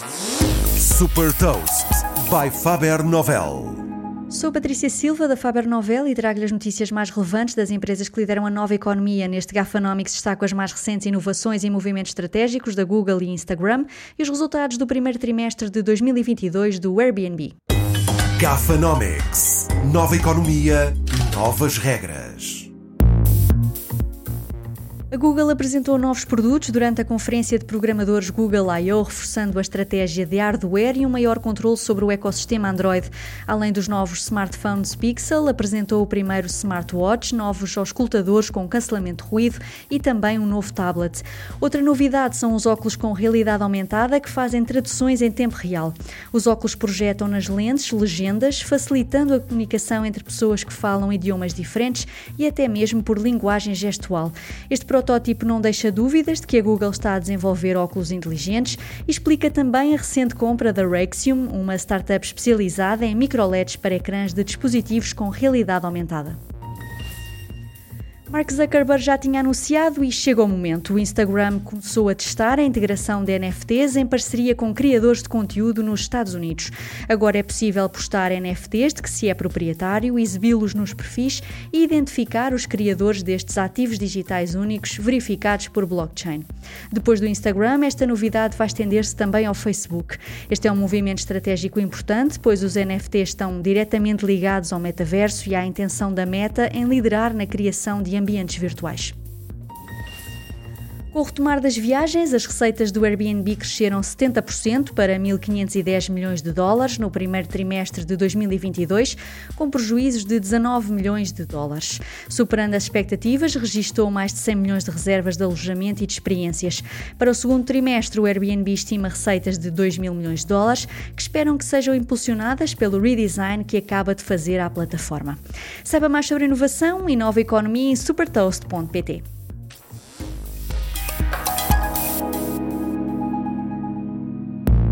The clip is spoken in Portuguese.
Super Toast by Faber Novel. Sou Patrícia Silva da Faber Novel e trago-lhe as notícias mais relevantes das empresas que lideram a nova economia. Neste Gafanomics destaco as mais recentes inovações e movimentos estratégicos da Google e Instagram e os resultados do primeiro trimestre de 2022 do Airbnb. Gafanomics. Nova economia, novas regras. A Google apresentou novos produtos durante a conferência de programadores Google I.O., reforçando a estratégia de hardware e um maior controle sobre o ecossistema Android. Além dos novos smartphones Pixel, apresentou o primeiro smartwatch, novos auscultadores com cancelamento de ruído e também um novo tablet. Outra novidade são os óculos com realidade aumentada que fazem traduções em tempo real. Os óculos projetam nas lentes legendas, facilitando a comunicação entre pessoas que falam idiomas diferentes e até mesmo por linguagem gestual. Este protótipo não deixa dúvidas de que a Google está a desenvolver óculos inteligentes e explica também a recente compra da Raxium, uma startup especializada em microLEDs para ecrãs de dispositivos com realidade aumentada. Mark Zuckerberg já tinha anunciado e chega o momento. O Instagram começou a testar a integração de NFTs em parceria com criadores de conteúdo nos Estados Unidos. Agora é possível postar NFTs de que se é proprietário, exibi-los nos perfis e identificar os criadores destes ativos digitais únicos verificados por blockchain. Depois do Instagram, esta novidade vai estender-se também ao Facebook. Este é um movimento estratégico importante, pois os NFTs estão diretamente ligados ao metaverso e à intenção da Meta em liderar na criação de ambientes virtuais. Com o retomar das viagens, as receitas do Airbnb cresceram 70% para 1.510 milhões de dólares no primeiro trimestre de 2022, com prejuízos de 19 milhões de dólares. Superando as expectativas, registrou mais de 100 milhões de reservas de alojamento e de experiências. Para o segundo trimestre, o Airbnb estima receitas de 2 mil milhões de dólares, que esperam que sejam impulsionadas pelo redesign que acaba de fazer à plataforma. Saiba mais sobre inovação e nova economia em supertoast.pt.